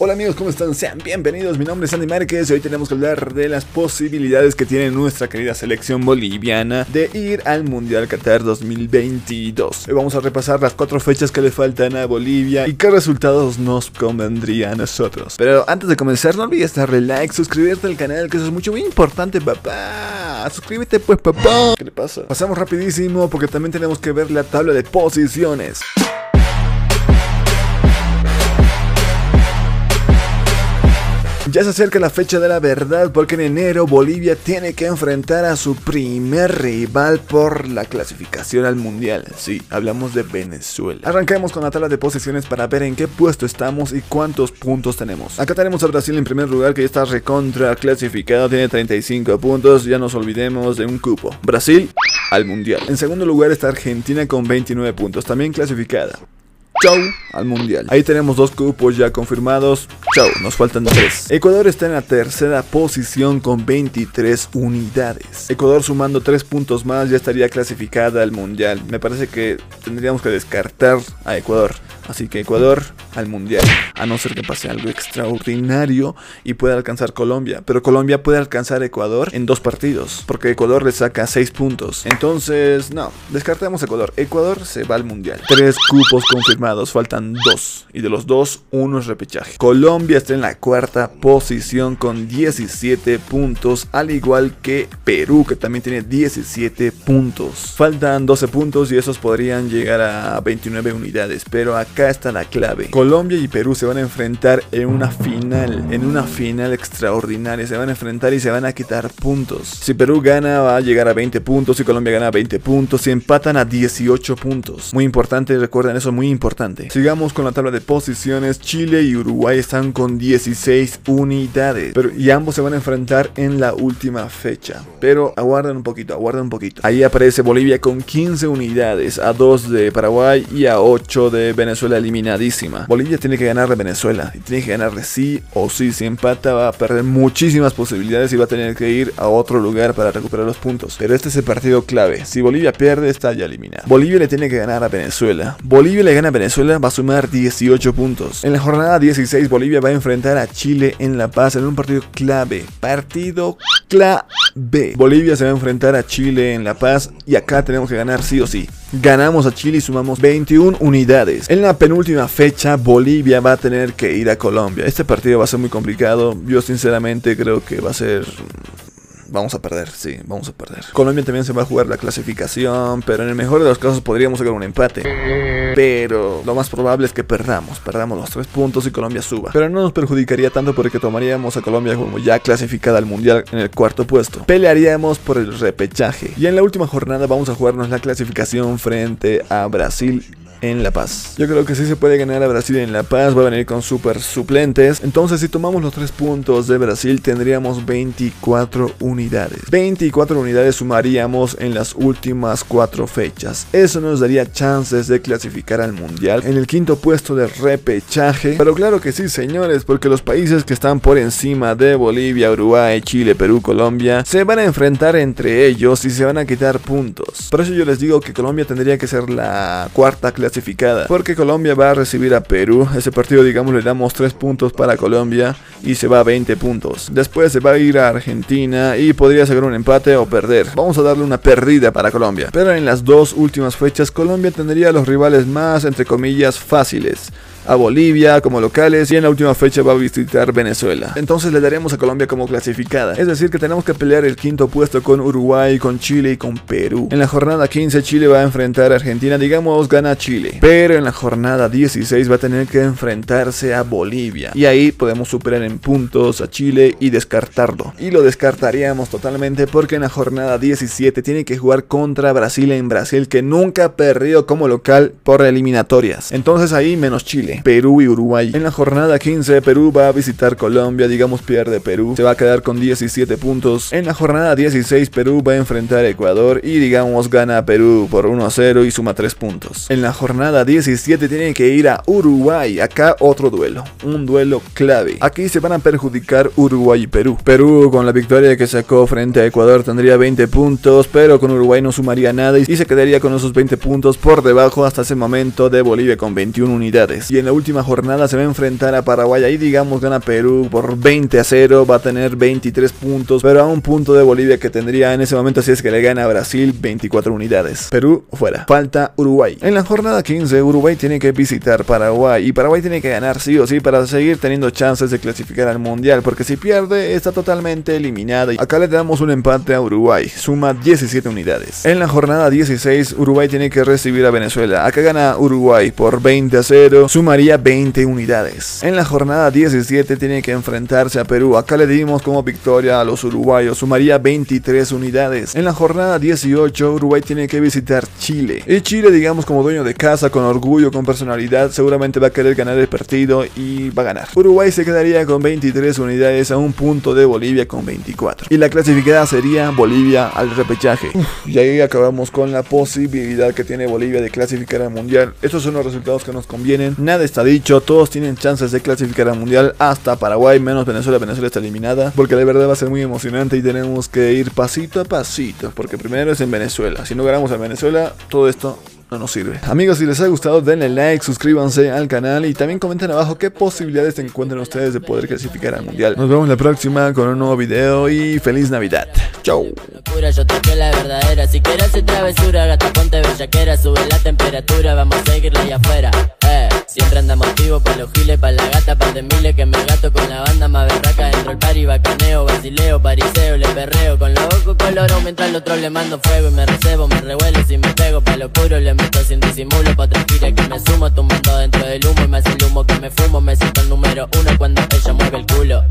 Hola amigos, ¿cómo están? Sean bienvenidos, mi nombre es Andy Márquez y hoy tenemos que hablar de las posibilidades que tiene nuestra querida selección boliviana de ir al Mundial Qatar 2022. Hoy vamos a repasar las cuatro fechas que le faltan a Bolivia y qué resultados nos convendría a nosotros. Pero antes de comenzar, no olvides darle like, suscribirte al canal, que eso es mucho muy importante, papá. Suscríbete pues, papá. ¿Qué le pasa? Pasamos rapidísimo porque también tenemos que ver la tabla de posiciones. Ya se acerca la fecha de la verdad porque en enero Bolivia tiene que enfrentar a su primer rival por la clasificación al mundial. Sí, hablamos de Venezuela. Arranquemos con la tabla de posiciones para ver en qué puesto estamos y cuántos puntos tenemos. Acá tenemos a Brasil en primer lugar que ya está recontra clasificado, tiene 35 puntos, ya nos olvidemos de un cupo. Brasil al mundial. En segundo lugar está Argentina con 29 puntos, también clasificada. Chau al mundial. Ahí tenemos dos cupos ya confirmados. Chau, nos faltan tres. Ecuador está en la tercera posición con 23 unidades. Ecuador sumando 3 puntos más ya estaría clasificada al mundial. Me parece que tendríamos que descartar a Ecuador. Así que Ecuador al mundial. A no ser que pase algo extraordinario y pueda alcanzar Colombia. Pero Colombia puede alcanzar Ecuador en dos partidos. Porque Ecuador le saca 6 puntos. Entonces, no, descartemos Ecuador. Ecuador se va al mundial. Tres cupos confirmados. Faltan dos. Y de los dos, uno es repechaje. Colombia está en la cuarta posición con 17 puntos. Al igual que Perú, que también tiene 17 puntos. Faltan 12 puntos y esos podrían llegar a 29 unidades. Pero acá está la clave. Colombia y Perú se van a enfrentar en una final, en una final extraordinaria. Se van a enfrentar y se van a quitar puntos. Si Perú gana va a llegar a 20 puntos, si Colombia gana a 20 puntos, si empatan a 18 puntos. Muy importante, recuerden eso, muy importante. Sigamos con la tabla de posiciones. Chile y Uruguay están con 16 unidades. Pero, y ambos se van a enfrentar en la última fecha. Pero aguarden un poquito, aguarden un poquito. Ahí aparece Bolivia con 15 unidades, a 2 de Paraguay y a 8 de Venezuela eliminadísima. Bolivia tiene que ganar de Venezuela y tiene que ganar de sí o sí. Si empata va a perder muchísimas posibilidades y va a tener que ir a otro lugar para recuperar los puntos. Pero este es el partido clave. Si Bolivia pierde, está ya eliminado. Bolivia le tiene que ganar a Venezuela. Bolivia le gana a Venezuela, va a sumar 18 puntos. En la jornada 16, Bolivia va a enfrentar a Chile en La Paz en un partido clave. Partido clave. Bolivia se va a enfrentar a Chile en La Paz y acá tenemos que ganar sí o sí. Ganamos a Chile y sumamos 21 unidades. En la penúltima fecha, Bolivia va a tener que ir a Colombia. Este partido va a ser muy complicado. Yo sinceramente creo que va a ser vamos a perder, sí, vamos a perder. Colombia también se va a jugar la clasificación, pero en el mejor de los casos podríamos sacar un empate. Pero lo más probable es que perdamos, perdamos los tres puntos y Colombia suba. Pero no nos perjudicaría tanto porque tomaríamos a Colombia como ya clasificada al mundial en el cuarto puesto. Pelearíamos por el repechaje. Y en la última jornada vamos a jugarnos la clasificación frente a Brasil en La Paz. Yo creo que sí se puede ganar a Brasil en La Paz, va a venir con super suplentes. Entonces si tomamos los tres puntos de Brasil tendríamos 24 unidades. 24 unidades sumaríamos en las últimas cuatro fechas. Eso nos daría chances de clasificar al Mundial en el quinto puesto de repechaje. Pero claro que sí señores, porque los países que están por encima de Bolivia, Uruguay, Chile, Perú, Colombia, se van a enfrentar entre ellos y se van a quitar puntos. Por eso yo les digo que Colombia tendría que ser la cuarta clasificación porque Colombia va a recibir a Perú. Ese partido, digamos, le damos 3 puntos para Colombia y se va a 20 puntos. Después se va a ir a Argentina y podría sacar un empate o perder. Vamos a darle una perdida para Colombia. Pero en las dos últimas fechas, Colombia tendría los rivales más, entre comillas, fáciles a Bolivia como locales y en la última fecha va a visitar Venezuela. Entonces le daremos a Colombia como clasificada. Es decir que tenemos que pelear el quinto puesto con Uruguay, con Chile y con Perú. En la jornada 15 Chile va a enfrentar a Argentina, digamos gana Chile. Pero en la jornada 16 va a tener que enfrentarse a Bolivia. Y ahí podemos superar en puntos a Chile y descartarlo. Y lo descartaríamos totalmente porque en la jornada 17 tiene que jugar contra Brasil en Brasil que nunca ha perdido como local por eliminatorias. Entonces ahí menos Chile. Perú y Uruguay. En la jornada 15, Perú va a visitar Colombia, digamos pierde Perú, se va a quedar con 17 puntos. En la jornada 16, Perú va a enfrentar a Ecuador y digamos gana Perú por 1 a 0 y suma 3 puntos. En la jornada 17 tiene que ir a Uruguay, acá otro duelo, un duelo clave. Aquí se van a perjudicar Uruguay y Perú. Perú con la victoria que sacó frente a Ecuador tendría 20 puntos, pero con Uruguay no sumaría nada y se quedaría con esos 20 puntos por debajo hasta ese momento de Bolivia con 21 unidades. Y en la última jornada se va a enfrentar a Paraguay. Ahí digamos gana Perú por 20 a 0, va a tener 23 puntos, pero a un punto de Bolivia que tendría en ese momento si es que le gana a Brasil 24 unidades. Perú fuera. Falta Uruguay. En la jornada 15 Uruguay tiene que visitar Paraguay y Paraguay tiene que ganar sí o sí para seguir teniendo chances de clasificar al Mundial, porque si pierde está totalmente eliminada. Acá le damos un empate a Uruguay, suma 17 unidades. En la jornada 16 Uruguay tiene que recibir a Venezuela. Acá gana Uruguay por 20 a 0, sumaría 20 unidades. En la jornada 17 tiene que enfrentarse a Perú. Acá le dimos como victoria a los uruguayos, sumaría 23 unidades. En la jornada 18 Uruguay tiene que visitar Chile. Y Chile, digamos como dueño de casa, con orgullo, con personalidad, seguramente va a querer ganar el partido y va a ganar. Uruguay se quedaría con 23 unidades a un punto de Bolivia con 24. Y la clasificada sería Bolivia al repechaje. y ahí acabamos con la posibilidad que tiene Bolivia de clasificar al mundial. Estos son los resultados que nos convienen. Nada está dicho, todos tienen chances de clasificar al mundial, hasta Paraguay, menos Venezuela. Venezuela está eliminada, porque la verdad va a ser muy emocionante y tenemos que ir pasito a pasito, porque primero es en Venezuela. Si no ganamos en Venezuela, todo esto no nos sirve. Amigos, si les ha gustado, denle like, suscríbanse al canal y también comenten abajo qué posibilidades encuentran ustedes de poder clasificar al mundial. Nos vemos la próxima con un nuevo video y feliz Navidad. Chau. Yo toqué la verdadera, si quieres hacer travesura, gata ponte bellaquera, sube la temperatura, vamos a seguirla allá afuera. Siempre andamos activos pa' los giles, pa' la gata, pa' de miles que me gato con la banda más berraca dentro el party, bacaneo, basileo, pariseo, le perreo con los ojos colorado mientras al otro le mando fuego y me recebo, me revuelo si me pego pa' lo oscuro, le meto sin disimulo pa' tranquila que me sumo, tumbando dentro del humo y me hace el humo que me fumo, me siento el número uno cuando ella mueve el culo.